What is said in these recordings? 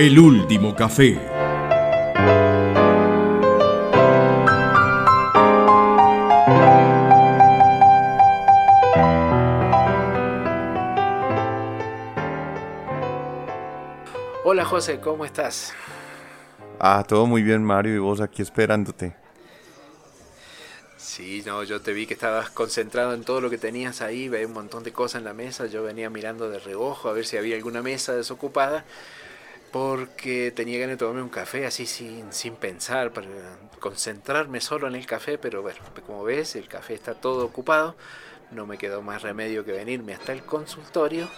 El último café. Hola José, ¿cómo estás? Ah, todo muy bien Mario y vos aquí esperándote. Sí, no, yo te vi que estabas concentrado en todo lo que tenías ahí, veía un montón de cosas en la mesa, yo venía mirando de reojo a ver si había alguna mesa desocupada, porque tenía ganas de tomarme un café así sin, sin pensar, para concentrarme solo en el café, pero bueno, como ves, el café está todo ocupado, no me quedó más remedio que venirme hasta el consultorio,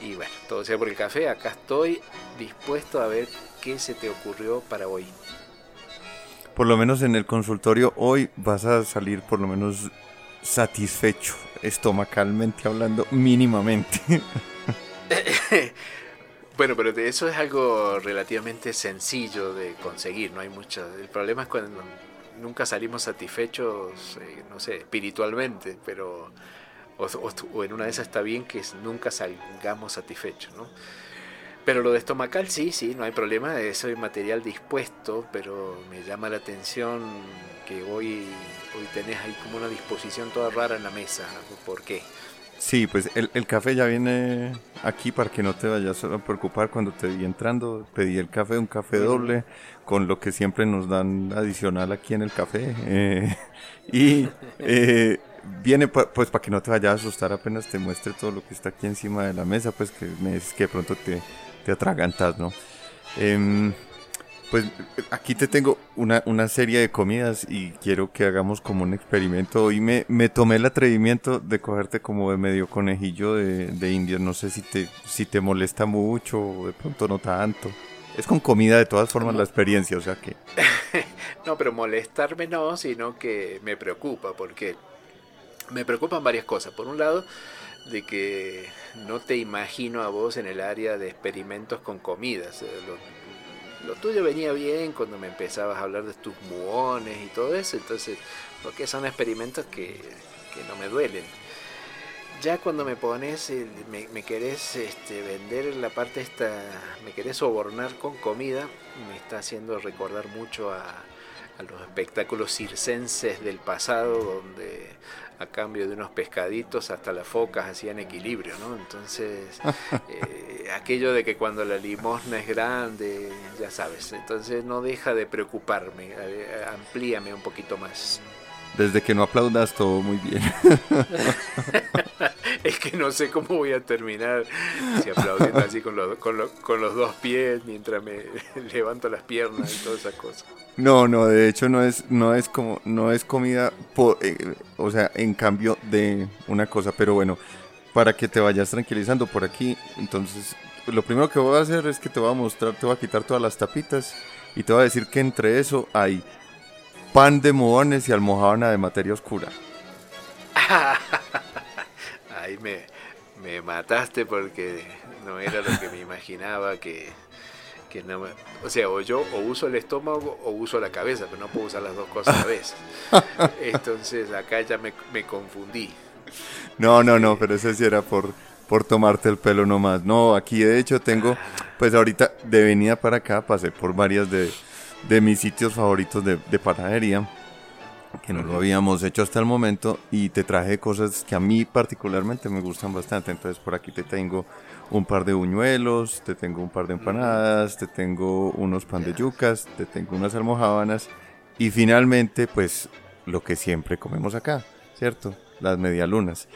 y bueno, todo sea por el café, acá estoy dispuesto a ver qué se te ocurrió para hoy por lo menos en el consultorio hoy vas a salir por lo menos satisfecho, estomacalmente hablando, mínimamente. bueno, pero eso es algo relativamente sencillo de conseguir, no hay mucho. El problema es cuando nunca salimos satisfechos, eh, no sé, espiritualmente, pero o, o, en una de esas está bien que nunca salgamos satisfechos, ¿no? Pero lo de estomacal sí, sí, no hay problema, eso es material dispuesto, pero me llama la atención que hoy, hoy tenés ahí como una disposición toda rara en la mesa. ¿Por qué? Sí, pues el, el, café ya viene aquí para que no te vayas a preocupar cuando te vi entrando. Pedí el café, un café doble, con lo que siempre nos dan adicional aquí en el café. Eh, y eh, viene pues para que no te vayas a asustar apenas te muestre todo lo que está aquí encima de la mesa, pues que me dices que de pronto te, te atragantas, ¿no? Em, pues aquí te tengo una, una, serie de comidas y quiero que hagamos como un experimento. Hoy me, me tomé el atrevimiento de cogerte como de medio conejillo de, de indios. No sé si te, si te molesta mucho o de pronto no tanto. Es con comida de todas formas la experiencia, o sea que... no, pero molestarme no, sino que me preocupa porque me preocupan varias cosas. Por un lado, de que no te imagino a vos en el área de experimentos con comidas. Eh, lo, tuyo venía bien cuando me empezabas a hablar de tus muones y todo eso, entonces, porque son experimentos que, no me duelen. Ya cuando me pones, me, querés este, vender la parte esta, me querés sobornar con comida, me está haciendo recordar mucho a, a los espectáculos circenses del pasado, donde a cambio de unos pescaditos hasta las focas hacían equilibrio, ¿no? Entonces, eh, aquello de que cuando la limosna es grande, ya sabes, entonces no deja de preocuparme, amplíame un poquito más. Desde que no aplaudas todo muy bien. es que no sé cómo voy a terminar si aplaudiendo así con los, con, con los dos pies mientras me levanto las piernas y todas esas cosas. No, no, de hecho no es, no es como, no es comida, eh, o sea, en cambio de una cosa, pero bueno, para que te vayas tranquilizando por aquí, entonces lo primero que voy a hacer es que te voy a mostrar, te voy a quitar todas las tapitas y te voy a decir que entre eso hay pan de mohones y almohábana de materia oscura. Ahí me, me mataste porque no era lo que me imaginaba que, que no o sea, o yo o uso el estómago o uso la cabeza, pero no puedo usar las dos cosas a la vez. Entonces acá ya me, me confundí. No, no, no, pero eso sí era por, por tomarte el pelo nomás. No, aquí de hecho tengo, pues ahorita de venida para acá pasé por varias de de mis sitios favoritos de, de panadería, que no lo habíamos hecho hasta el momento, y te traje cosas que a mí particularmente me gustan bastante. Entonces por aquí te tengo un par de buñuelos, te tengo un par de empanadas, te tengo unos pan de yucas, te tengo unas almohábanas, y finalmente pues lo que siempre comemos acá, ¿cierto? Las medialunas.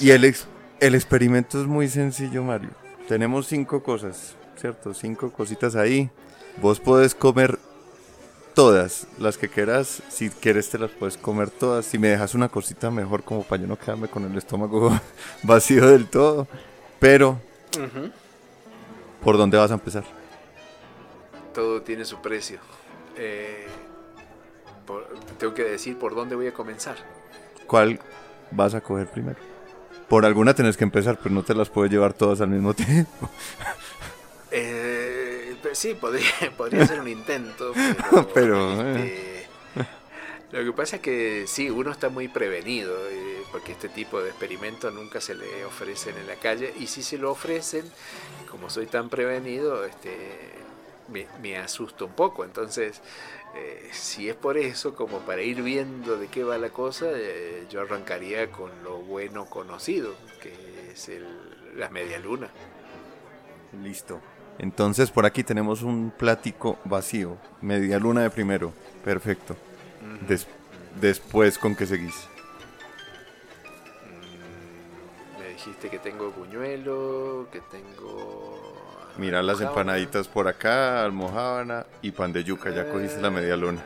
Y el, el experimento es muy sencillo, Mario. Tenemos cinco cosas, ¿cierto? Cinco cositas ahí. Vos podés comer todas las que quieras. Si quieres, te las puedes comer todas. Si me dejas una cosita mejor, como para yo no quedarme con el estómago vacío del todo. Pero, ¿por dónde vas a empezar? Todo tiene su precio. Eh, tengo que decir por dónde voy a comenzar. ¿Cuál vas a coger primero? Por alguna tenés que empezar, pero no te las puedes llevar todas al mismo tiempo. eh sí, podría, podría ser un intento, pero... Eh. Este, lo que pasa es que sí, uno está muy prevenido. porque este tipo de experimentos nunca se le ofrecen en la calle y si se lo ofrecen, como soy tan prevenido, este, me, me asusto un poco. Entonces, eh, si es por eso, como para ir viendo de qué va la cosa, eh, yo arrancaría con lo bueno conocido, que es el, la media luna. Listo. Entonces por aquí tenemos un plático vacío, media luna de primero, perfecto. después, ¿con qué seguís? Mm, me dijiste que tengo buñuelo, que tengo... Mira las empanaditas por acá, almohábana y pan de yuca, ya cogiste la media luna.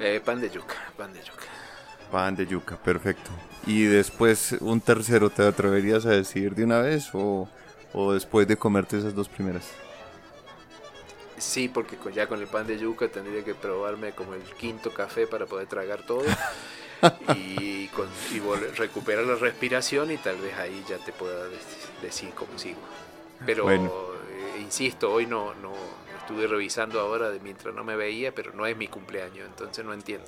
Eh, pan de yuca, pan de yuca. Pan de yuca, perfecto. Y después un tercero, ¿te atreverías a decidir de una vez o, o después de comerte esas dos primeras? Sí, porque ya con el pan de yuca tendría que probarme como el quinto café para poder tragar todo y, con, recuperar la respiración y tal vez ahí ya te pueda decir cómo sigo. Pero eh, insisto, hoy no, no estuve revisando ahora de mientras no me veía, pero no es mi cumpleaños, entonces no entiendo.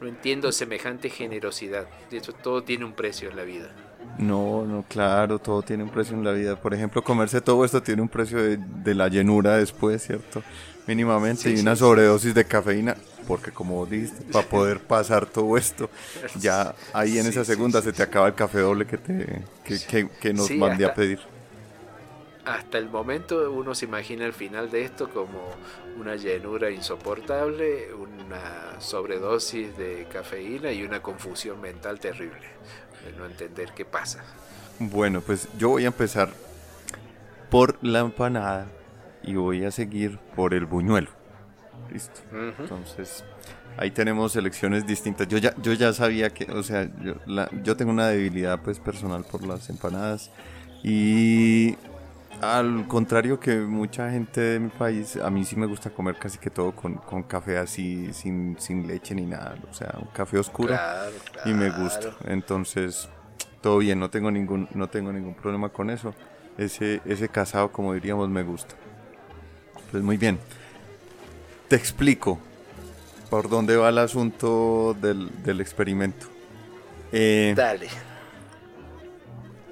No entiendo semejante generosidad. De hecho, todo tiene un precio en la vida. No, no, claro, todo tiene un precio en la vida. Por ejemplo, comerse todo esto tiene un precio de, la llenura después, ¿cierto? Mínimamente, y una sobredosis de cafeína, porque como dijiste, para poder pasar todo esto, ya ahí en esa segunda se te acaba el café doble que, te, que, que, nos mandé a pedir hasta el momento uno se imagina el final de esto como una llenura insoportable, una sobredosis de cafeína y una confusión mental terrible de no entender qué pasa. Bueno, pues yo voy a empezar por la empanada y voy a seguir por el buñuelo. Listo. Entonces, ahí tenemos selecciones distintas. Yo ya, yo ya sabía que, o sea, yo, yo tengo una debilidad pues personal por las empanadas y al contrario que mucha gente de mi país, a mí sí me gusta comer casi que todo con, café así, sin, leche ni nada. O sea, un café oscuro y me gusta. Entonces, todo bien, no tengo ningún, no tengo ningún problema con eso. Ese, ese casado, como diríamos, me gusta. Pues muy bien. Te explico por dónde va el asunto del, del experimento. Eh, Dale.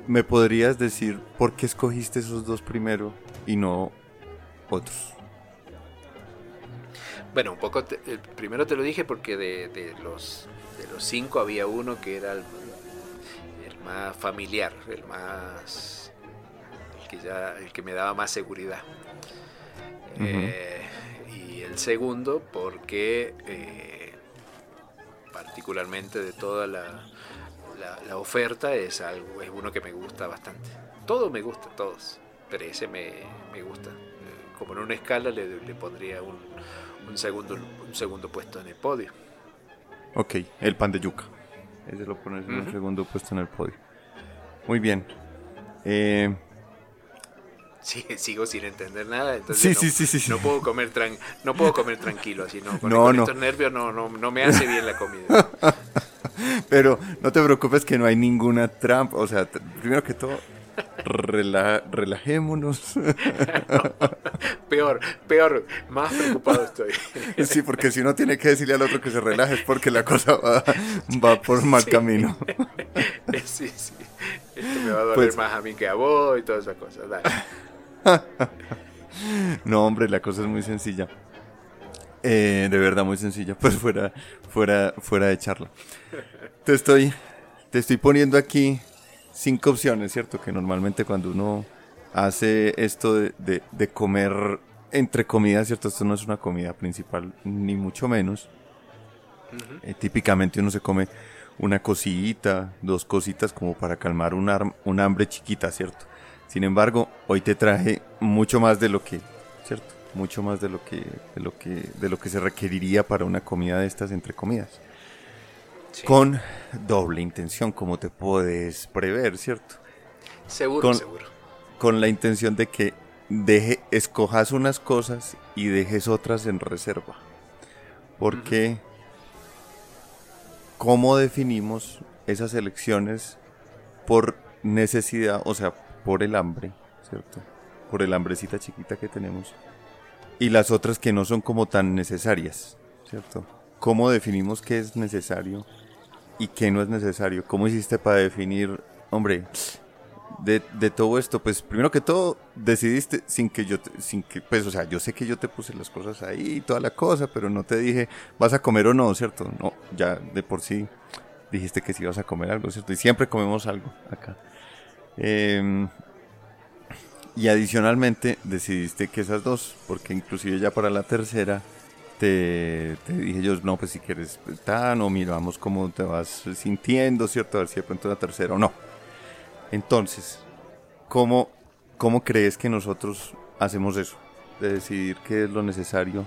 ¿Me podrías decir por qué escogiste esos dos primero y no otros? Bueno, un poco, primero te lo dije porque de, los, de los cinco había uno que era el, más familiar, el más, el que, ya, el que me daba más seguridad. Eh, y el segundo porque eh, particularmente de toda la, la, oferta es algo, es uno que me gusta bastante. Todo me gusta, todos, pero ese me, gusta. Eh, como en una escala le, pondría un, segundo, un segundo puesto en el podio. Ok, el pan de yuca. Ese lo pones en un segundo puesto en el podio. Muy bien. Eh, sí, sigo sin entender nada, entonces sí, sí, sí, no, puedo comer no puedo comer tranquilo así, no, con, estos nervios no, no, no me hace bien la comida. Pero no te preocupes que no hay ninguna trampa. O sea, primero que todo, relajémonos. peor, peor, más preocupado estoy. sí, porque si uno tiene que decirle al otro que se relaje es porque la cosa va, va por mal camino. sí, sí. Esto me va a doler pues más a mí que a vos y todas esas cosas. no, hombre, la cosa es muy sencilla. Eh, de verdad, muy sencilla. Pues fuera, fuera, fuera de charla. Te estoy, te estoy poniendo aquí cinco opciones, ¿cierto? Que normalmente cuando uno hace esto de, de, comer entre comidas, ¿cierto? Esto no es una comida principal, ni mucho menos. Eh, típicamente uno se come una cosita, dos cositas como para calmar un, un hambre chiquita, ¿cierto? Sin embargo, hoy te traje mucho más de lo que, ¿cierto? Mucho más de lo que, de lo que, de lo que se requeriría para una comida de estas entre comidas con doble intención, como te puedes prever, ¿cierto? Seguro, con, seguro. Con la intención de que deje, escojas unas cosas y dejes otras en reserva. Porque, ¿cómo definimos esas elecciones por necesidad, o sea, por el hambre, ¿cierto? Por el hambrecita chiquita que tenemos. Y las otras que no son como tan necesarias, ¿cierto? ¿Cómo definimos qué es necesario y qué no es necesario. ¿Cómo hiciste para definir, hombre, de, todo esto? Pues primero que todo, decidiste sin que yo, sin que, pues, o sea, yo sé que yo te puse las cosas ahí y toda la cosa, pero no te dije, vas a comer o no, ¿cierto? No, ya de por sí dijiste que sí vas a comer algo, ¿cierto? Y siempre comemos algo acá. Em, y adicionalmente decidiste que esas dos, porque inclusive ya para la tercera te, dije yo, no, pues si quieres tan o miramos cómo te vas sintiendo, ¿cierto? A ver si de pronto la tercera o no. Entonces, ¿cómo, ¿cómo crees que nosotros hacemos eso? De decidir qué es lo necesario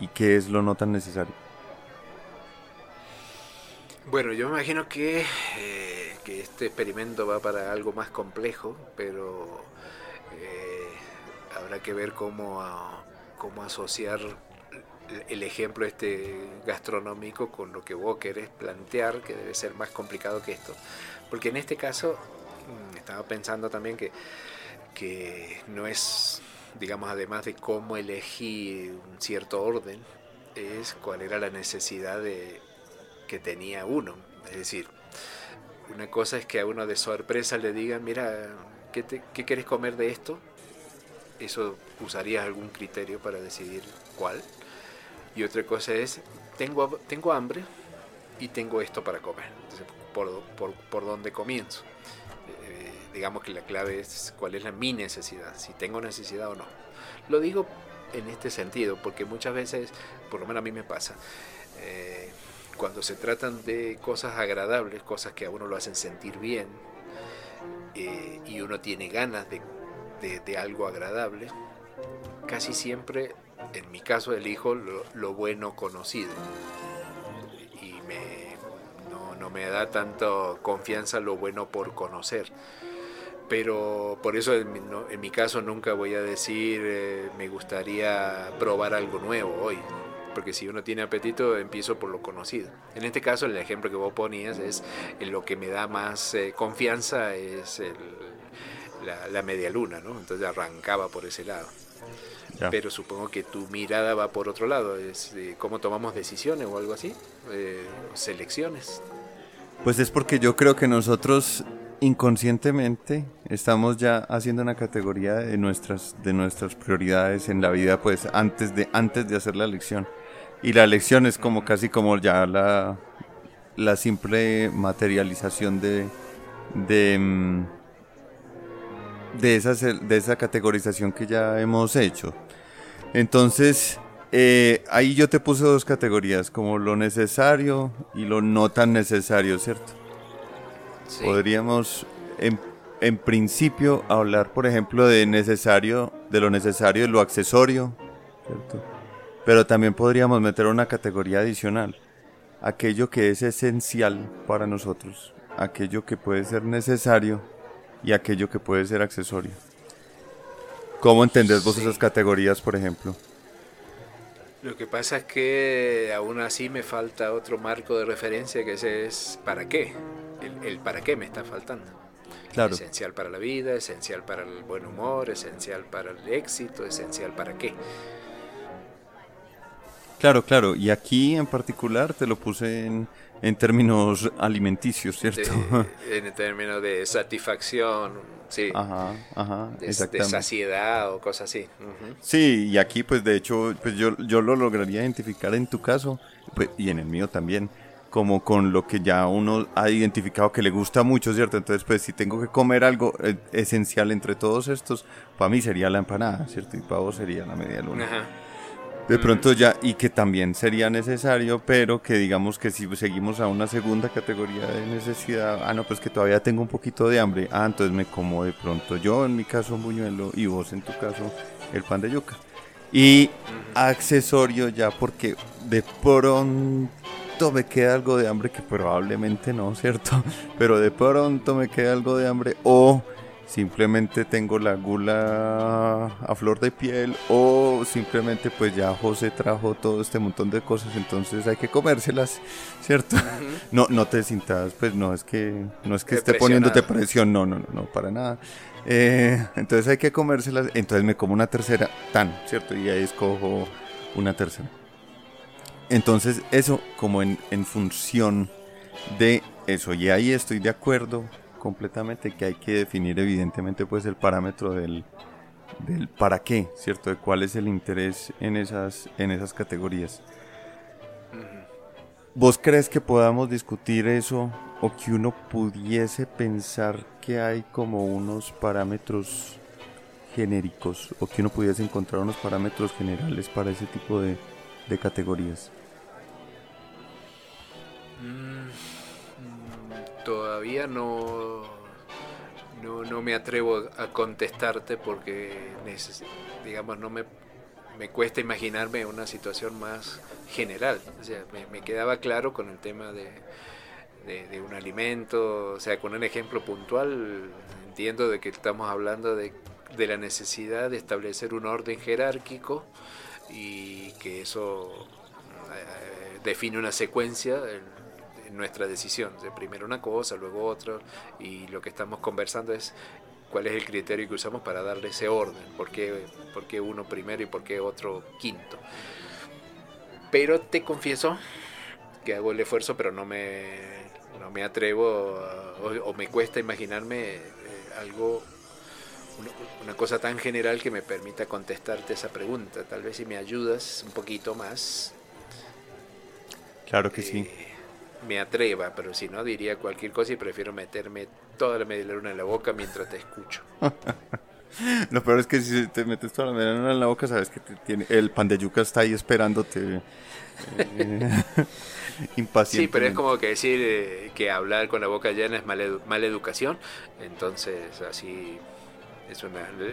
y qué es lo no tan necesario. Bueno, yo me imagino que, eh, que este experimento va para algo más complejo, pero habrá que ver cómo, cómo asociar el ejemplo este gastronómico con lo que vos querés plantear, que debe ser más complicado que esto. Porque en este caso, mm, estaba pensando también que, que no es, digamos, además de cómo elegir un cierto orden, es cuál era la necesidad de, que tenía uno. Es decir, una cosa es que a uno de sorpresa le digan, mira, ¿qué, te, qué quieres comer de esto? Eso usarías algún criterio para decidir cuál. Y otra cosa es, tengo, tengo hambre y tengo esto para comer. Entonces, ¿por, por, por dónde comienzo? Eh, digamos que la clave es cuál es la, mi necesidad, si tengo necesidad o no. Lo digo en este sentido, porque muchas veces, por lo menos a mí me pasa, eh, cuando se tratan de cosas agradables, cosas que a uno lo hacen sentir bien, eh, y uno tiene ganas de, de, algo agradable, casi siempre, en mi caso, elijo lo, lo bueno conocido. Y me, no, no, me da tanto confianza lo bueno por conocer. Pero por eso en mi, en mi caso nunca voy a decir eh, me gustaría probar algo nuevo hoy porque si uno tiene apetito empiezo por lo conocido. En este caso el ejemplo que vos ponías es en lo que me da más eh, confianza es la, media luna, ¿no? Entonces arrancaba por ese lado. Pero supongo que tu mirada va por otro lado, es cómo tomamos decisiones o algo así, eh, selecciones. Pues es porque yo creo que nosotros inconscientemente estamos ya haciendo una categoría de nuestras de nuestras prioridades en la vida pues antes de antes de hacer la elección y la elección es como casi como ya la, la simple materialización de, de, mm, de, esa, de esa categorización que ya hemos hecho. Entonces, eh, ahí yo te puse dos categorías, como lo necesario y lo no tan necesario, ¿cierto? Podríamos, en, en, principio, hablar, por ejemplo, de necesario, de lo necesario y lo accesorio, ¿cierto? Pero también podríamos meter una categoría adicional, aquello que es esencial para nosotros, aquello que puede ser necesario y aquello que puede ser accesorio. ¿Cómo entendés vos esas categorías, por ejemplo? Lo que pasa es que aún así me falta otro marco de referencia que ese es para qué. El, el para qué me está faltando. Claro. Esencial para la vida, esencial para el buen humor, esencial para el éxito, esencial para qué. Claro, claro. Y aquí en particular te lo puse en, en términos alimenticios, ¿cierto? en términos de satisfacción, sí. Ajá, ajá, de, saciedad o cosas así. Sí, y aquí pues de hecho pues yo, yo lo lograría identificar en tu caso pues, y en el mío también como con lo que ya uno ha identificado que le gusta mucho, ¿cierto? Entonces, pues si tengo que comer algo eh, esencial entre todos estos, para mí sería la empanada, ¿cierto? Y para vos sería la media luna. Ajá. De pronto ya, y que también sería necesario, pero que digamos que si seguimos a una segunda categoría de necesidad, ah, no, pues que todavía tengo un poquito de hambre, ah, entonces me como de pronto yo en mi caso un buñuelo y vos en tu caso el pan de yuca. Y accesorio ya porque de pronto me queda algo de hambre, que probablemente no, ¿cierto? Pero de pronto me queda algo de hambre o simplemente tengo la gula a flor de piel o simplemente pues ya José trajo todo este montón de cosas, entonces hay que comérselas, ¿cierto? No no te sientas, pues no es que no es que esté poniéndote presión, no, no, no, no, para nada. Eh, entonces hay que comérselas, entonces me como una tercera, tan, ¿cierto? Y ahí escojo una tercera. Entonces eso como en, en función de eso. Y ahí estoy de acuerdo completamente que hay que definir evidentemente pues el parámetro del, del para qué, ¿cierto? De cuál es el interés en esas, en esas categorías. ¿Vos crees que podamos discutir eso o que uno pudiese pensar que hay como unos parámetros genéricos o que uno pudiese encontrar unos parámetros generales para ese tipo de, de categorías? Mm, todavía no, no, no, me atrevo a contestarte porque, digamos, no me, me cuesta imaginarme una situación más general. O sea, me, quedaba claro con el tema de, de, un alimento, o sea, con un ejemplo puntual, entiendo de que estamos hablando de, de la necesidad de establecer un orden jerárquico y que eso eh, define una secuencia en, nuestra decisión. De primero una cosa, luego otra, y lo que estamos conversando es cuál es el criterio que usamos para darle ese orden, por qué, por qué uno primero y por qué otro quinto. Pero te confieso que hago el esfuerzo, pero no me, no me atrevo o, me cuesta imaginarme eh, algo una, cosa tan general que me permita contestarte esa pregunta. Tal vez si me ayudas un poquito más. Claro que sí. Me atreva, pero si no diría cualquier cosa y prefiero meterme toda la media luna en la boca mientras te escucho. Lo peor es que si te metes toda la media luna en la boca, sabes que tiene, el pan de yuca está ahí esperándote. Eh, impaciente. Sí, pero es como que decir eh, que hablar con la boca llena es mala, mala educación. Entonces, así es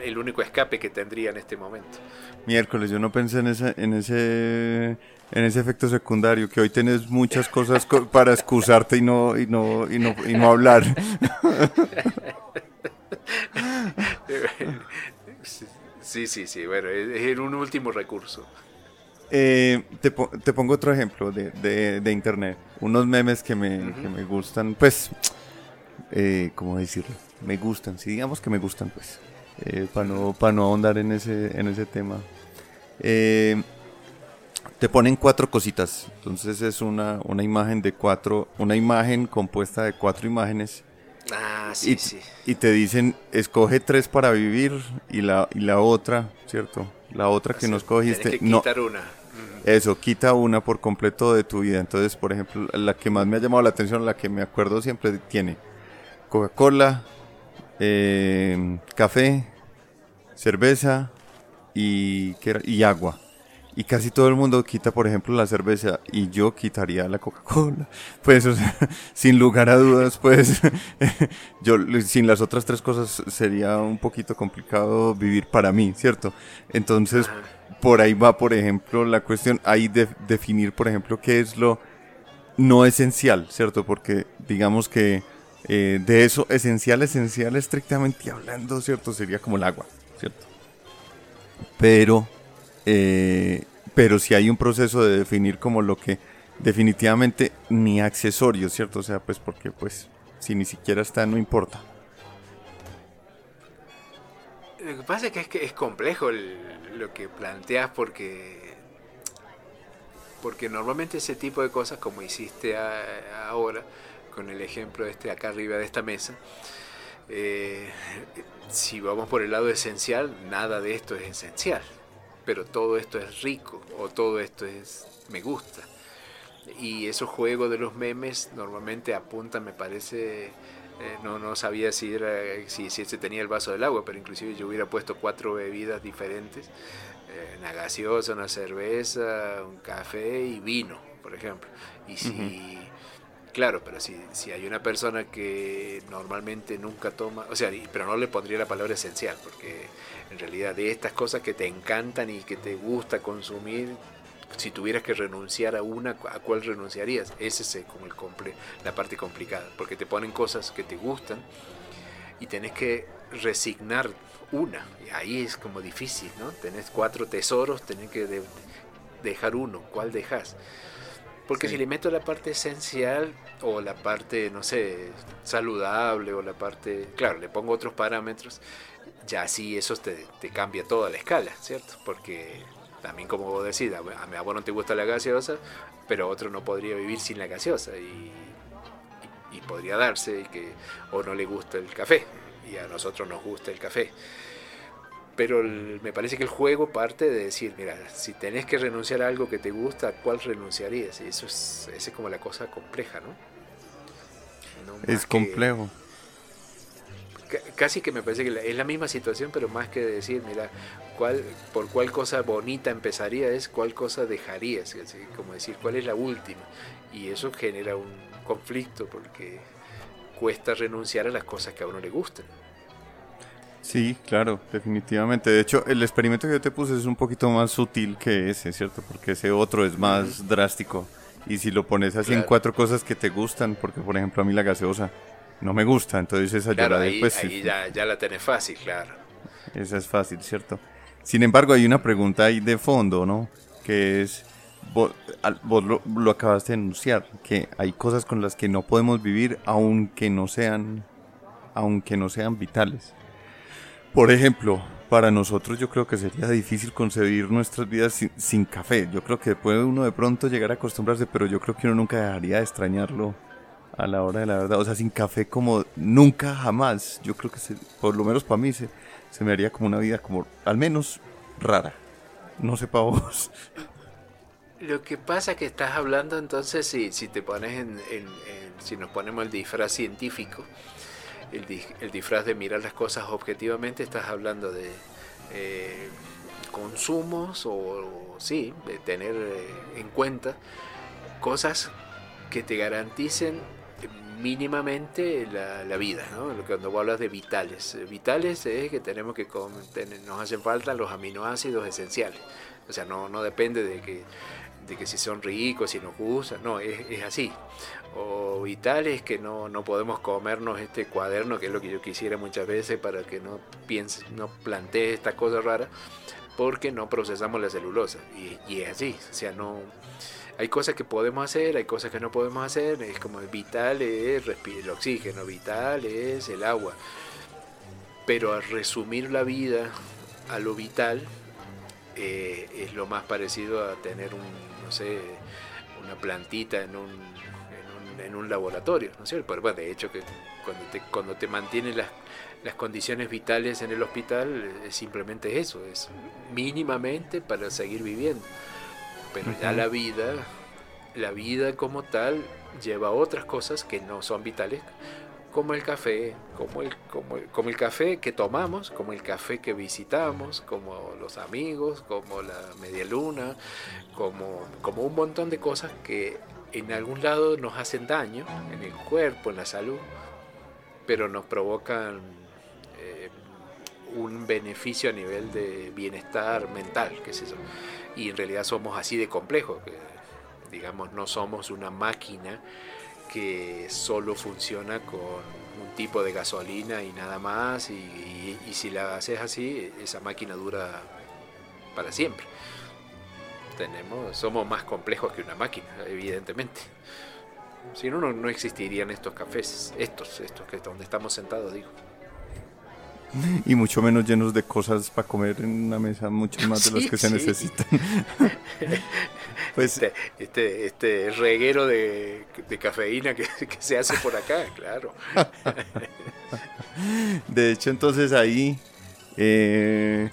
el único escape que tendría en este momento. Miércoles, yo no pensé en ese, en ese, en ese efecto secundario, que hoy tienes muchas cosas para excusarte y no, y no, y no, y no hablar. Sí, sí, sí, bueno, es, un último recurso. Eh, te, te, pongo otro ejemplo de, de, internet. Unos memes que me, que me gustan, pues, eh, ¿cómo decirlo? Me gustan, sí, digamos que me gustan, pues eh, para no, no ahondar en ese, en ese tema. Eh, te ponen cuatro cositas, entonces es una, una imagen de cuatro, una imagen compuesta de cuatro imágenes. Ah, sí, y, sí. y te dicen, escoge tres para vivir y la, y la otra, ¿cierto? La otra que nos cogiste. Que quitar una. Eso, quita una por completo de tu vida. Entonces, por ejemplo, la que más me ha llamado la atención, la que me acuerdo siempre tiene Coca-Cola, eh, café, cerveza y, y agua. Y casi todo el mundo quita, por ejemplo, la cerveza y yo quitaría la Coca-Cola. Pues, sin lugar a dudas, pues, yo sin las otras tres cosas sería un poquito complicado vivir para mí, ¿cierto? Entonces, por ahí va, por ejemplo, la cuestión, ahí de, definir, por ejemplo, qué es lo no esencial, ¿cierto? Porque digamos que eh, de eso esencial, esencial, estrictamente hablando, ¿cierto? Sería como el agua, ¿cierto? Pero, eh, pero si hay un proceso de definir como lo que definitivamente ni accesorio, ¿cierto? O sea, pues porque pues si ni siquiera está, no importa. Lo que pasa es que es, complejo lo que planteas porque porque normalmente ese tipo de cosas como hiciste ahora con el ejemplo este acá arriba de esta mesa, eh, si vamos por el lado esencial, nada de esto es esencial, pero todo esto es rico o todo esto es me gusta. Y esos juegos de los memes normalmente apuntan, me parece, eh, no, no sabía si, era, si, si se tenía el vaso del agua, pero inclusive yo hubiera puesto cuatro bebidas diferentes, eh, una gaseosa, una cerveza, un café y vino, por ejemplo. Y si... Claro, pero si, si hay una persona que normalmente nunca toma, o sea, pero no le pondría la palabra esencial, porque en realidad de estas cosas que te encantan y que te gusta consumir, si tuvieras que renunciar a una, ¿a cuál renunciarías? Ese es como el comple la parte complicada, porque te ponen cosas que te gustan y tenés que resignar una, ahí es como difícil, ¿no? Tenés cuatro tesoros, tenés que dejar uno, ¿cuál dejas? Porque si le meto la parte esencial o la parte, no sé, saludable o la parte, claro, le pongo otros parámetros, ya sí eso te, cambia toda la escala, ¿cierto? Porque también como vos decís, a, mi abuelo no te gusta la gaseosa, pero otro no podría vivir sin la gaseosa. Y y podría darse, y que o no le gusta el café, y a nosotros nos gusta el café. Pero me parece que el juego parte de decir, mira, si tenés que renunciar a algo que te gusta, ¿a cuál renunciarías? Y eso es, esa es como la cosa compleja, ¿no? es complejo. casi que me parece que es la misma situación, pero más que decir, mira, cuál, por cuál cosa bonita empezaría es cuál cosa dejarías, como decir, cuál es la última. Y eso genera un conflicto porque cuesta renunciar a las cosas que a uno le gustan. Sí, claro, definitivamente. De hecho, el experimento que yo te puse es un poquito más sutil que ese, ¿cierto? Porque ese otro es más drástico. Y si lo pones así en cuatro cosas que te gustan, porque por ejemplo a mí la gaseosa no me gusta, entonces esa ya la ahí, ya, ya, la tenés fácil, claro. Esa es fácil, ¿cierto? Sin embargo, hay una pregunta ahí de fondo, ¿no? Que es, vos, lo, lo, acabaste de enunciar, que hay cosas con las que no podemos vivir aunque no sean, aunque no sean vitales. Por ejemplo, para nosotros yo creo que sería difícil concebir nuestras vidas sin, café. Yo creo que puede uno de pronto llegar a acostumbrarse, pero yo creo que uno nunca dejaría de extrañarlo a la hora de la verdad. O sea, sin café como nunca jamás. Yo creo que por lo menos para mí se, se, me haría como una vida como al menos rara. No sé para vos. Lo que pasa que estás hablando entonces, si, si te pones en, si nos ponemos el disfraz científico, el, disfraz de mirar las cosas objetivamente, estás hablando de eh, consumos o, sí, de tener eh, en cuenta cosas que te garanticen mínimamente la, vida, ¿no? Cuando vos hablas de vitales. Vitales es que tenemos que nos hacen falta los aminoácidos esenciales. O sea, no, no depende de que, de que si son ricos, si nos gustan, no, es, es así o vitales que no, no podemos comernos este cuaderno, que es lo que yo quisiera muchas veces para que no piense, no plantee esta cosa rara, porque no procesamos la celulosa. Y, es así, o sea, no hay cosas que podemos hacer, hay cosas que no podemos hacer, es como el vital es el oxígeno, vital es el agua. Pero al resumir la vida a lo vital, eh, es lo más parecido a tener un, no sé, una plantita en un en un laboratorio, ¿no es cierto? Pero, bueno, de hecho, que cuando te, cuando te mantienen las, las condiciones vitales en el hospital, es simplemente eso, es mínimamente para seguir viviendo. Pero ya la vida, la vida como tal, lleva otras cosas que no son vitales, como el café, como el, como, como el café que tomamos, como el café que visitamos, como los amigos, como la media luna, como, como un montón de cosas que en algún lado nos hacen daño, en el cuerpo, en la salud, pero nos provocan eh, un beneficio a nivel de bienestar mental, qué es eso. Y en realidad somos así de complejos, que, digamos, no somos una máquina que solo funciona con un tipo de gasolina y nada más, y si la haces así, esa máquina dura para siempre tenemos, somos más complejos que una máquina, evidentemente. Si no, no existirían estos cafés, estos, estos que donde estamos sentados, digo. Y mucho menos llenos de cosas para comer en una mesa, mucho más de los que se necesitan. pues, este, este, este reguero de, cafeína que, que, se hace por acá, claro. de hecho, entonces ahí eh,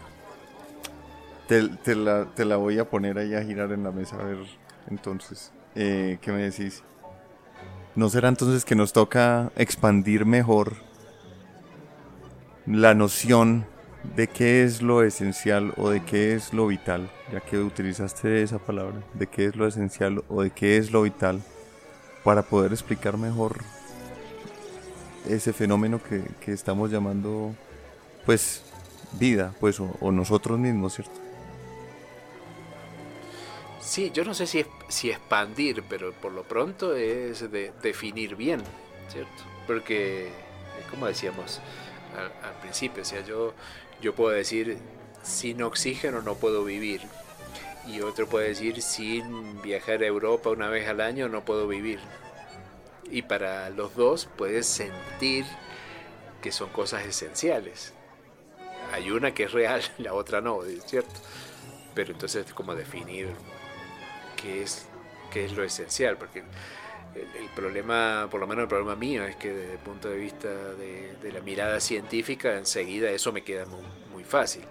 te, la, te, la, voy a poner ahí a girar en la mesa a ver entonces. Eh, ¿Qué me decís? ¿No será entonces que nos toca expandir mejor la noción de qué es lo esencial o de qué es lo vital? Ya que utilizaste esa palabra, de qué es lo esencial o de qué es lo vital, para poder explicar mejor ese fenómeno que, que estamos llamando, pues, vida, pues, o, o nosotros mismos, ¿cierto? Sí, yo no sé si, si expandir, pero por lo pronto es de, definir bien, ¿cierto? Porque, como decíamos al, principio, o sea, yo, yo puedo decir, sin oxígeno no puedo vivir. Y otro puede decir, sin viajar a Europa una vez al año no puedo vivir. Y para los dos puedes sentir que son cosas esenciales. Hay una que es real, la otra no, ¿cierto? Pero entonces, como definir qué es, qué es lo esencial, porque el, problema, por lo menos el problema mío, es que desde el punto de vista de, la mirada científica, enseguida eso me queda muy, fácil.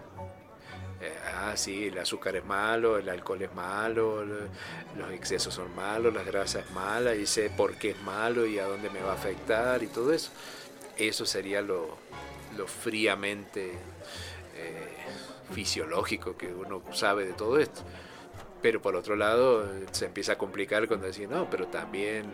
Eh, ah, sí, el azúcar es malo, el alcohol es malo, los excesos son malos, las grasas es mala, y sé por qué es malo y a dónde me va a afectar y todo eso. Eso sería lo, fríamente eh, fisiológico que uno sabe de todo esto. Pero por otro lado, se empieza a complicar cuando decís, no, pero también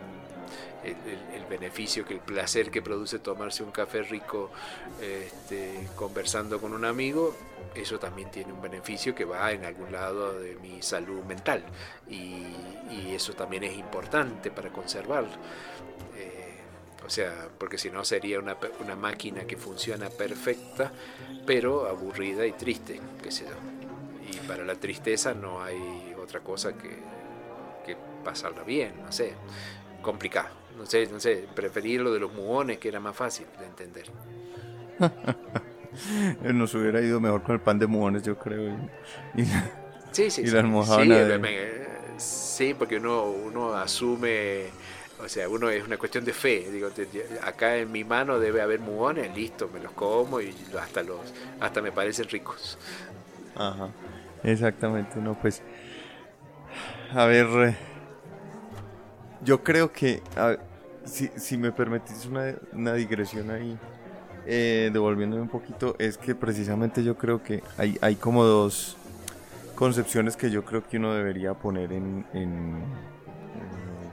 el, beneficio, que el placer que produce tomarse un café rico este, conversando con un amigo, eso también tiene un beneficio que va en algún lado de mi salud mental. Y, eso también es importante para conservarlo. Eh, o sea, porque si no sería una, una, máquina que funciona perfecta, pero aburrida y triste, qué sé yo. Y para la tristeza no hay otra cosa que, que pasarla bien, no sé, complicado. No sé, no sé, preferir lo de los mugones que era más fácil de entender. Nos hubiera ido mejor con el pan de mugones, yo creo. Y, sí, sí, sí, sí, porque uno, uno asume, o sea, uno es una cuestión de fe. Digo, acá en mi mano debe haber mugones, listo, me los como y hasta los, hasta me parecen ricos. Ajá, exactamente, no, pues a ver, eh, yo creo que, si, me permitís una, digresión ahí, eh, devolviéndome un poquito, es que precisamente yo creo que hay, hay como dos concepciones que yo creo que uno debería poner en, en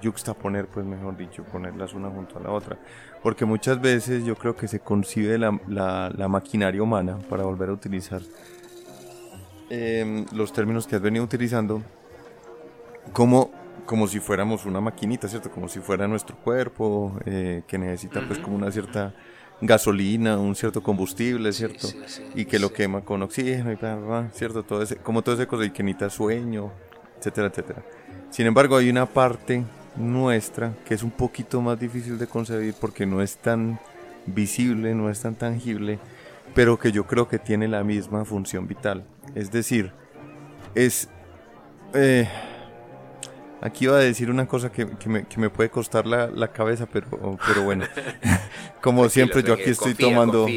juxtaponer, pues mejor dicho, ponerlas una junto a la otra. Porque muchas veces yo creo que se concibe la, la, maquinaria humana, para volver a utilizar em, los términos que has venido utilizando, como, como si fuéramos una maquinita, ¿cierto? Como si fuera nuestro cuerpo, eh, que necesita pues como una cierta gasolina, un cierto combustible, ¿cierto? y que lo quema con oxígeno y tal, ¿cierto? Todo ese, como todo ese cosa y que necesita sueño, etcétera, etcétera. Sin embargo, hay una parte nuestra que es un poquito más difícil de concebir porque no es tan visible, no es tan tangible, pero que yo creo que tiene la misma función vital. Es decir, es... Eh, Aquí iba a decir una cosa que, me, puede costar la, cabeza, pero, pero bueno, como siempre yo aquí estoy tomando,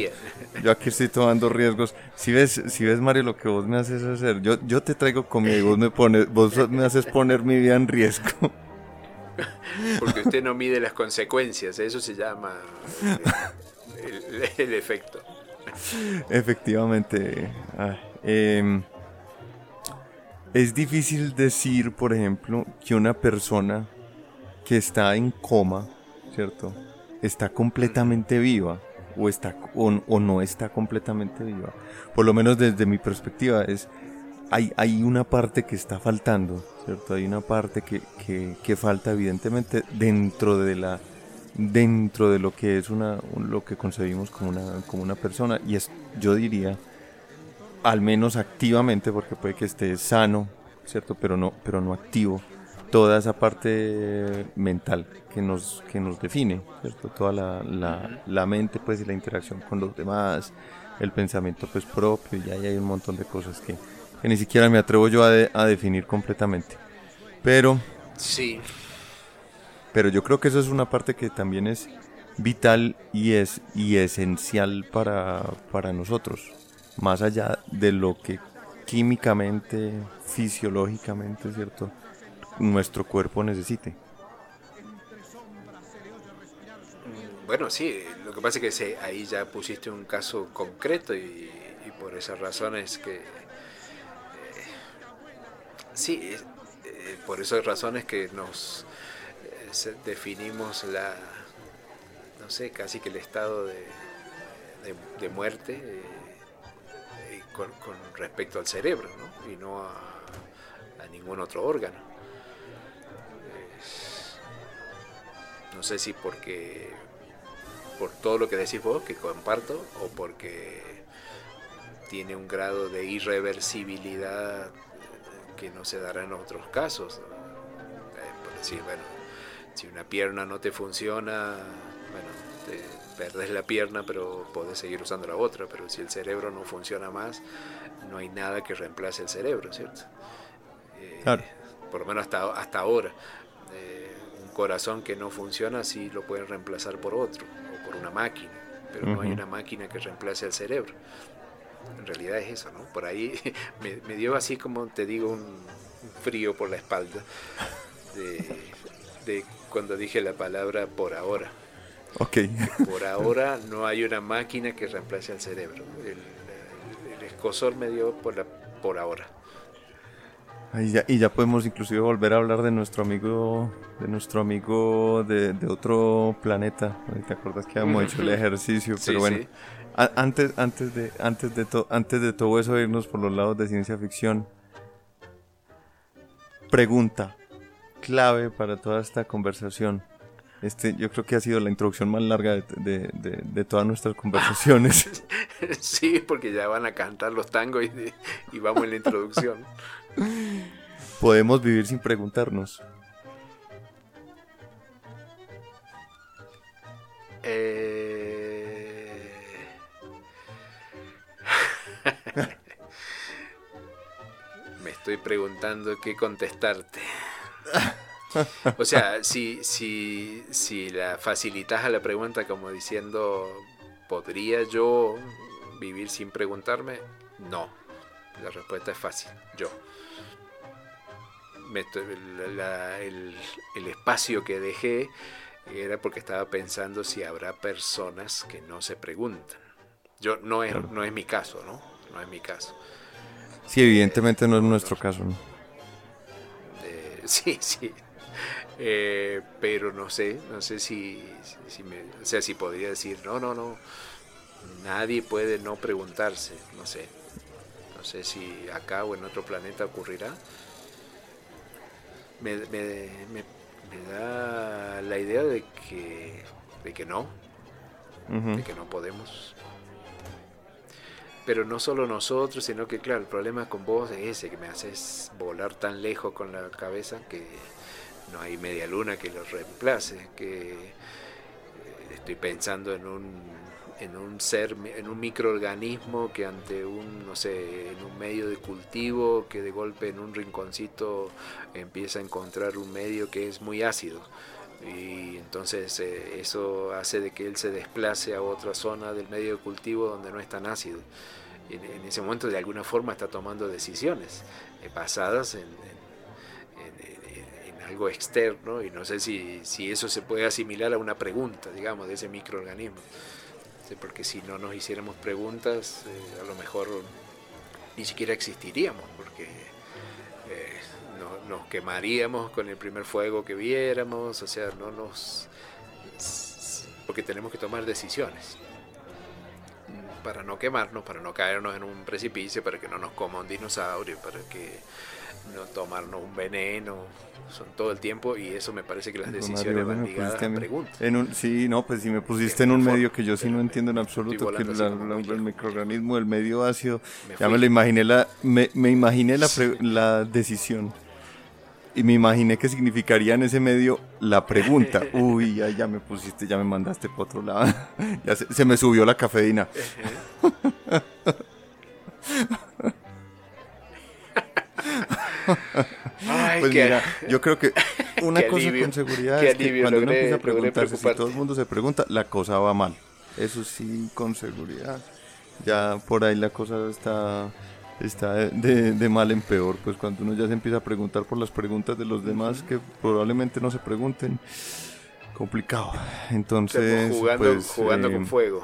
yo aquí estoy tomando riesgos. Si ves, si ves Mario, lo que vos me haces hacer, yo, yo te traigo comida y vos me pones, vos me haces poner mi vida en riesgo. Porque usted no mide las consecuencias, eso se llama el, efecto. Efectivamente. eh, es difícil decir, por ejemplo, que una persona que está en coma, ¿cierto? Está completamente viva o, está, o, no está completamente viva. Por lo menos desde mi perspectiva es, hay, hay una parte que está faltando, ¿cierto? Hay una parte que, que, falta evidentemente dentro de la dentro de lo que es una lo que concebimos como una como una persona y es yo diría al menos activamente, porque puede que esté sano, ¿cierto? Pero no, pero no activo, toda esa parte mental que nos, que nos define, ¿cierto? Toda la, la, mente, pues, y la interacción con los demás, el pensamiento, pues, propio, y ahí hay un montón de cosas que, ni siquiera me atrevo yo a, a definir completamente. Pero... Sí. Pero yo creo que eso es una parte que también es vital y es y esencial para, para nosotros más allá de lo que químicamente, fisiológicamente, ¿cierto? Nuestro cuerpo necesite. Mm, bueno, sí, lo que pasa es que ahí ya pusiste un caso concreto y, por esas razones que... Eh, sí, eh, por esas razones que nos eh, definimos la, no sé, casi que el estado de, de muerte con, respecto al cerebro ¿no? y no a, ningún otro órgano. no sé si porque por todo lo que decís vos, que comparto, o porque tiene un grado de irreversibilidad que no se dará en otros casos. Eh, por decir, bueno, si una pierna no te funciona, perdés la pierna, pero podés seguir usando la otra. Pero si el cerebro no funciona más, no hay nada que reemplace el cerebro, ¿cierto? Eh, por lo menos hasta, hasta ahora. Eh, un corazón que no funciona sí lo pueden reemplazar por otro o por una máquina, pero no hay una máquina que reemplace al cerebro. En realidad es eso, ¿no? Por ahí me, dio así como te digo un, frío por la espalda de, cuando dije la palabra por ahora. Ok. Por ahora no hay una máquina que reemplace al cerebro. El, el, escosor me dio por, la, por ahora. Y ya, y ya podemos inclusive volver a hablar de nuestro amigo, de nuestro amigo de, otro planeta. ¿Te acuerdas que habíamos hecho el ejercicio? Pero bueno, antes, antes de, antes de antes de todo eso irnos por los lados de ciencia ficción. Pregunta clave para toda esta conversación. Este, yo creo que ha sido la introducción más larga de, de, todas nuestras conversaciones. sí, porque ya van a cantar los tangos y, y vamos en la introducción. Podemos vivir sin preguntarnos. Eh... Me estoy preguntando qué contestarte. O sea, si, si, si la facilitas a la pregunta como diciendo, ¿podría yo vivir sin preguntarme? No. La respuesta es fácil, yo el, espacio que dejé era porque estaba pensando si habrá personas que no se preguntan. Yo no es, no es mi caso, ¿no? No es mi caso. Sí, evidentemente no es nuestro caso, ¿no? Eh, sí, sí. Eh, pero no sé, no sé si, si, me, o sea, si podría decir, no, no, no, nadie puede no preguntarse, no sé, no sé si acá o en otro planeta ocurrirá, me, me, me, da la idea de que, de que no, de que no podemos. Pero no solo nosotros, sino que, claro, el problema con vos es ese, que me haces volar tan lejos con la cabeza que no hay media luna que lo reemplace, que eh, estoy pensando en un en un ser, en un microorganismo que ante un, no sé, en un medio de cultivo, que de golpe en un rinconcito empieza a encontrar un medio que es muy ácido. Y entonces eh, eso hace de que él se desplace a otra zona del medio de cultivo donde no es tan ácido. En, en ese momento de alguna forma está tomando decisiones eh, basadas en, algo externo y no sé si, si eso se puede asimilar a una pregunta, digamos, de ese microorganismo. Porque si no nos hiciéramos preguntas, eh, a lo mejor ni siquiera existiríamos, porque eh, nos quemaríamos con el primer fuego que viéramos, o sea, no nos... porque tenemos que tomar decisiones. Para no quemarnos, para no caernos en un precipicio, para que no nos coma un dinosaurio, para que no tomarnos un veneno, son todo el tiempo y eso me parece que las decisiones van ligadas a preguntas. En un, sí, no, pues si me pusiste en un medio que yo sí no entiendo en absoluto, que el microorganismo, el medio ácido, ya me lo imaginé la, me, me imaginé la, la decisión y me imaginé que significaría en ese medio la pregunta. Uy, ya, ya me pusiste, ya me mandaste por otro lado. ya se, se me subió la cafeína. pues mira, yo creo que una cosa con seguridad es que cuando uno empieza a preguntarse si todo el mundo se pregunta, la cosa va mal. Eso sí, con seguridad. Ya por ahí la cosa está está de, mal en peor, pues cuando uno ya se empieza a preguntar por las preguntas de los demás que probablemente no se pregunten, complicado. Entonces, jugando, pues, jugando con eh, fuego.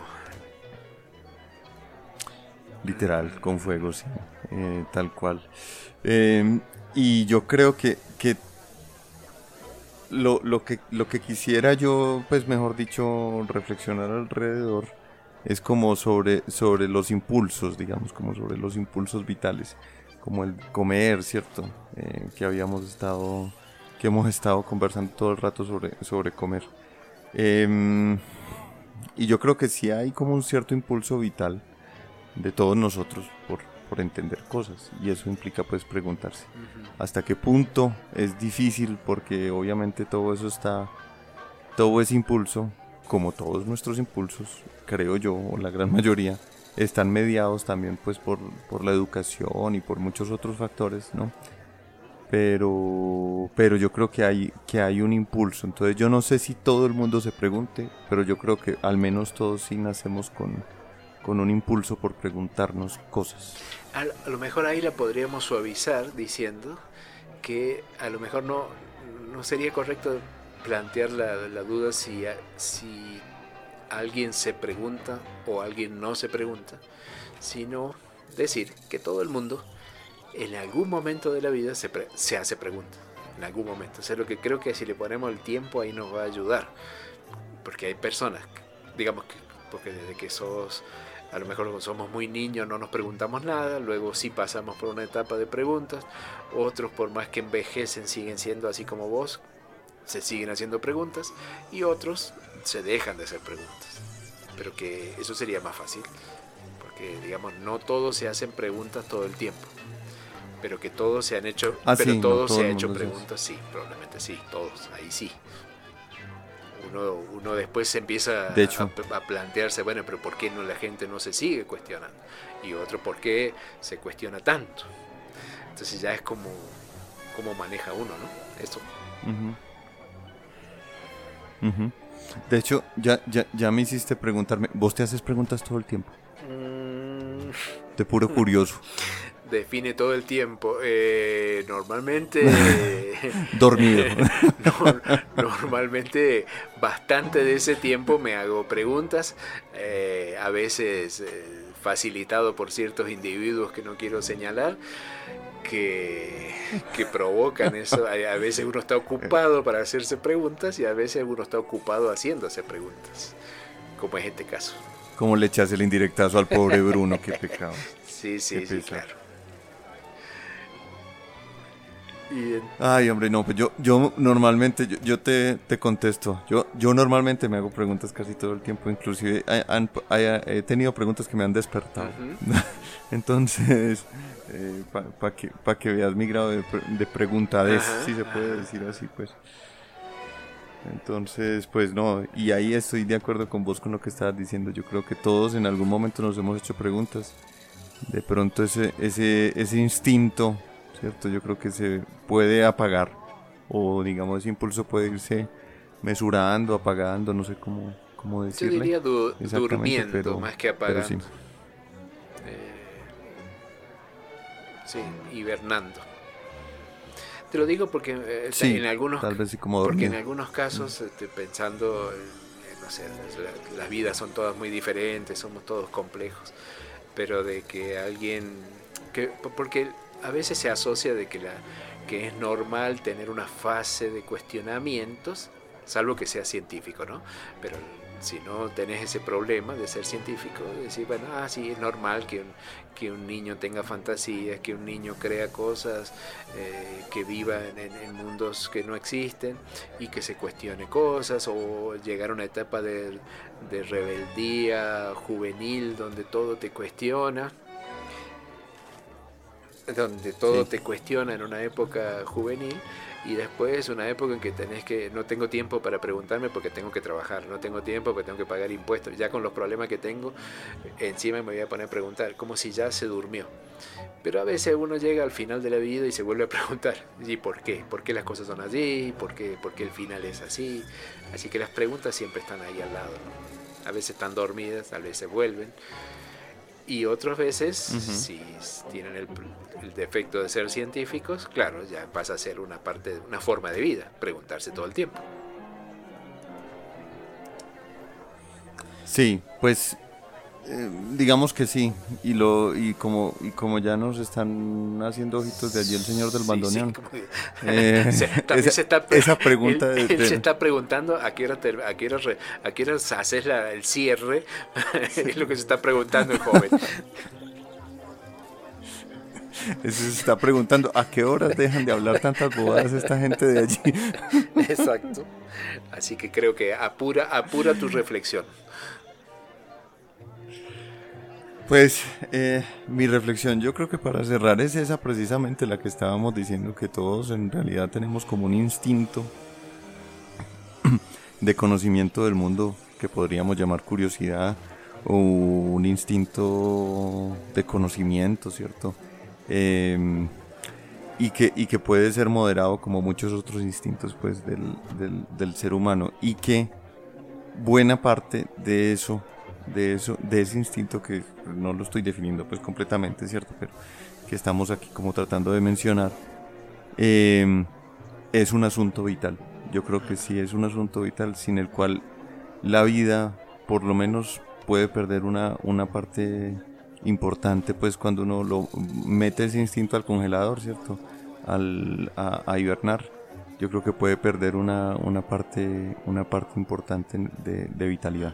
Literal, con fuego, sí, eh, tal cual. Eh, y yo creo que, que lo, lo, que lo que quisiera yo, pues mejor dicho, reflexionar alrededor es como sobre, sobre los impulsos, digamos, como sobre los impulsos vitales, como el comer, ¿cierto? Eh, que habíamos estado, que hemos estado conversando todo el rato sobre, sobre comer. Em, y yo creo que sí hay como un cierto impulso vital de todos nosotros por, por entender cosas y eso implica pues preguntarse. Hasta qué punto es difícil porque obviamente todo eso está todo ese impulso como todos nuestros impulsos creo yo o la gran mayoría están mediados también pues por, por la educación y por muchos otros factores no pero pero yo creo que hay que hay un impulso. Entonces yo no sé si todo el mundo se pregunte pero yo creo que al menos todos sí nacemos con con un impulso por preguntarnos cosas a, lo mejor ahí la podríamos suavizar diciendo que a lo mejor no no sería correcto plantear la, la duda si si alguien se pregunta o alguien no se pregunta sino decir que todo el mundo en algún momento de la vida se, se hace preguntas. En algún momento. O sea, lo que creo que si le ponemos el tiempo ahí nos va a ayudar. Porque hay personas, digamos que, porque desde que sos, a lo mejor somos muy niños no nos preguntamos nada, luego sí pasamos por una etapa de preguntas, otros por más que envejecen siguen siendo así como vos, se siguen haciendo preguntas, y otros se dejan de hacer preguntas. Pero que eso sería más fácil, porque digamos, no todos se hacen preguntas todo el tiempo pero que todos se han hecho, ah, pero todos se han hecho preguntas, sí, probablemente sí, todos, ahí sí. Uno, uno después empieza a, plantearse, bueno, pero ¿por qué no la gente no se sigue cuestionando? Y otro, ¿por qué se cuestiona tanto? Entonces ya es como, como maneja uno, ¿no? Esto. De hecho, ya, ya, ya me hiciste preguntarme, ¿vos te haces preguntas todo el tiempo? Mm. De puro curioso. define todo el tiempo. Eh, normalmente... Dormido. normalmente bastante de ese tiempo me hago preguntas, eh, a veces eh, facilitado por ciertos individuos que no quiero señalar. Que, que provocan eso. A veces uno está ocupado para hacerse preguntas y a veces uno está ocupado haciéndose preguntas, como es este caso. Como le echas el indirectazo al pobre Bruno, qué pecado. Sí, sí, sí, claro. Ay, hombre, no, pues yo, yo normalmente, yo, te, te, contesto. Yo, yo normalmente me hago preguntas casi todo el tiempo, inclusive he tenido preguntas que me han despertado. Entonces, eh, para que, que veas mi grado de, de preguntadez, si se puede decir así, pues. Entonces, pues no, y ahí estoy de acuerdo con vos con lo que estabas diciendo. Yo creo que todos en algún momento nos hemos hecho preguntas. De pronto ese, ese, ese instinto ¿cierto? Yo creo que se puede apagar o digamos ese impulso puede irse mesurando, apagando, no sé cómo, cómo decirle. Yo diría durmiendo más que apagando. Sí. Eh, sí. hibernando. Te lo digo porque eh, en algunos porque en algunos casos estoy pensando no sé, las vidas son todas muy diferentes, somos todos complejos, pero de que alguien que porque a veces se asocia de que, la, que es normal tener una fase de cuestionamientos, salvo que sea científico, ¿no? Pero si no tenés ese problema de ser científico, decir, bueno, ah, sí, es normal que un, que un niño tenga fantasías, que un niño crea cosas, eh, que viva en, en, mundos que no existen y que se cuestione cosas, o llegar a una etapa de, de rebeldía juvenil donde todo te cuestiona donde todo te cuestiona en una época juvenil y después una época en que tenés que no tengo tiempo para preguntarme porque tengo que trabajar, no tengo tiempo porque tengo que pagar impuestos, ya con los problemas que tengo, encima me voy a poner a preguntar, como si ya se durmió. Pero a veces uno llega al final de la vida y se vuelve a preguntar, ¿y por qué? ¿Por qué las cosas son así? ¿Por qué, por qué el final es así? Así que las preguntas siempre están ahí al lado. A veces están dormidas, a veces vuelven y otras veces, si tienen el, defecto de ser científicos, claro, ya pasa a ser una parte, una forma de vida, preguntarse todo el tiempo. Sí, pues eh, digamos que sí, y lo y como y como ya nos están haciendo ojitos de allí el señor del bandoneón. Eh, esa, pregunta él, se está preguntando a qué hora a qué hora, a qué hora haces el cierre, es lo que se está preguntando el joven. Eso se está preguntando a qué horas dejan de hablar tantas bobadas esta gente de allí. Exacto. Así que creo que apura apura tu reflexión. Pues eh, mi reflexión, yo creo que para cerrar es esa precisamente la que estábamos diciendo, que todos en realidad tenemos como un instinto de conocimiento del mundo que podríamos llamar curiosidad o un instinto de conocimiento, ¿cierto? Em, y que, y que puede ser moderado como muchos otros instintos pues, del, del, del ser humano y que buena parte de eso, de eso, de ese instinto que no lo estoy definiendo pues completamente, ¿cierto? Pero que estamos aquí como tratando de mencionar, eh, es un asunto vital. Yo creo que sí es un asunto vital sin el cual la vida, por lo menos, puede perder una, una parte importante, pues cuando uno lo mete ese instinto al congelador, ¿cierto? Al, a, hibernar, yo creo que puede perder una, una, parte, una parte importante de vitalidad.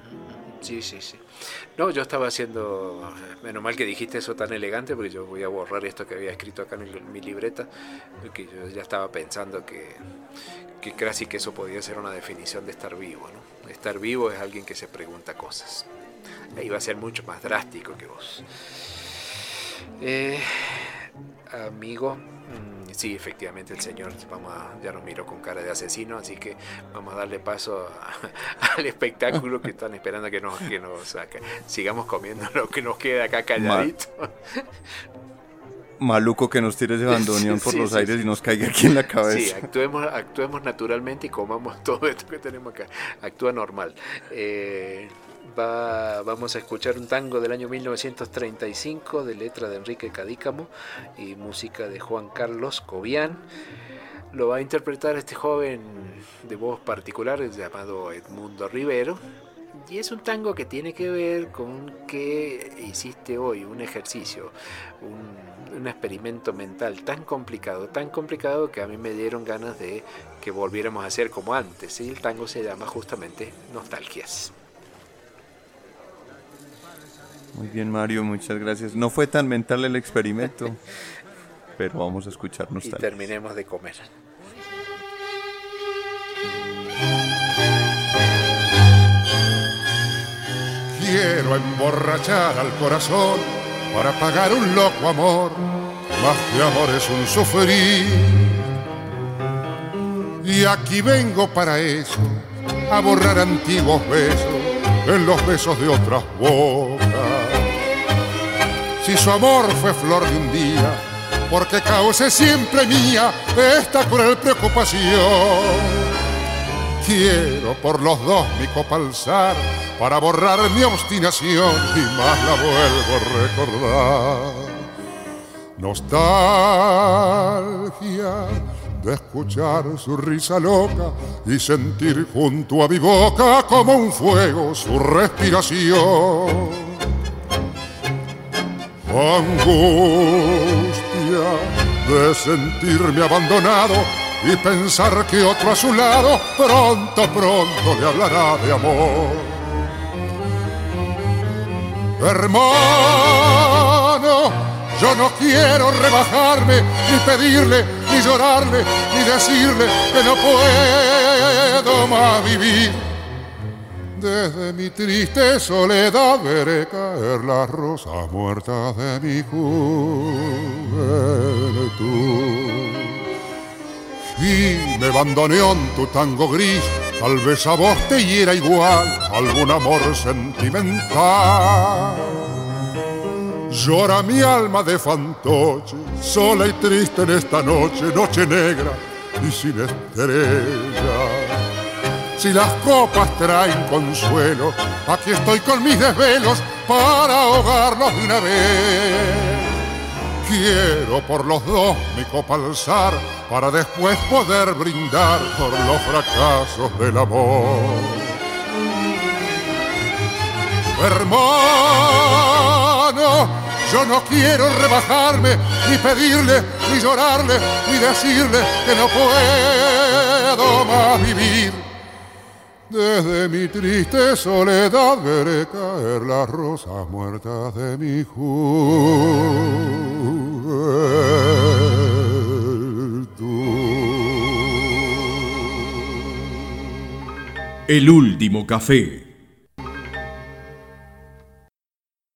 Sí, sí, sí. No, yo estaba haciendo, menos mal que dijiste eso tan elegante, porque yo voy a borrar esto que había escrito acá en, mi libreta, porque yo ya estaba pensando que, que casi que eso podía ser una definición de estar vivo, ¿no? Estar vivo es alguien que se pregunta cosas. Ahí va a ser mucho más drástico que vos. Eh, amigo, mm, sí, efectivamente el señor vamos ya nos miró con cara de asesino, así que vamos a darle paso al espectáculo que están esperando que nos, que nos sigamos comiendo lo que nos queda acá calladito. maluco que nos tire ese bandoneón por los aires y nos caiga aquí en la cabeza. Sí, actuemos, actuemos naturalmente y comamos todo esto que tenemos acá. Actúa normal. Eh, vamos a escuchar un tango del año 1935 de letra de Enrique Cadícamo y música de Juan Carlos Cobian. Lo va a interpretar este joven de voz particular llamado Edmundo Rivero. Y es un tango que tiene que ver con que hiciste hoy un ejercicio, un, un, experimento mental tan complicado, tan complicado que a mí me dieron ganas de que volviéramos a hacer como antes. Y el tango se llama justamente Nostalgias. Muy bien, Mario, muchas gracias. No fue tan mental el experimento, pero vamos a escucharnos. Y terminemos de comer. Quiero emborrachar al corazón para pagar un loco amor, más que amor es un sufrir. Y aquí vengo para eso, a borrar antiguos besos en los besos de otras bocas. Si su amor fue flor de un día, porque cause siempre mía esta cruel preocupación. Quiero por los dos mi copa alzar para borrar mi obstinación y más la vuelvo a recordar. Nostalgia de escuchar su risa loca y sentir junto a mi boca como un fuego su respiración. Angustia de sentirme abandonado y pensar que otro a su lado pronto, pronto le hablará de amor. Hermano, yo no quiero rebajarme ni pedirle ni llorarle, ni decirle que no puedo más vivir. Desde mi triste soledad veré caer las rosas muertas de mi juventud. Y me bandoneó tu tango gris, tal vez a vos te hiera igual algún amor sentimental Llora mi alma de fantoche, sola y triste en esta noche, noche negra y sin estrella. Si las copas traen consuelo, aquí estoy con mis desvelos para ahogarlos de una vez. Quiero por los dos mi copa alzar para después poder brindar por los fracasos del amor. Hermano, yo no quiero rebajarme, ni pedirle, ni llorarle, ni decirle que no puedo más vivir. Desde mi triste soledad veré caer las rosas muertas de mi juventud. El último café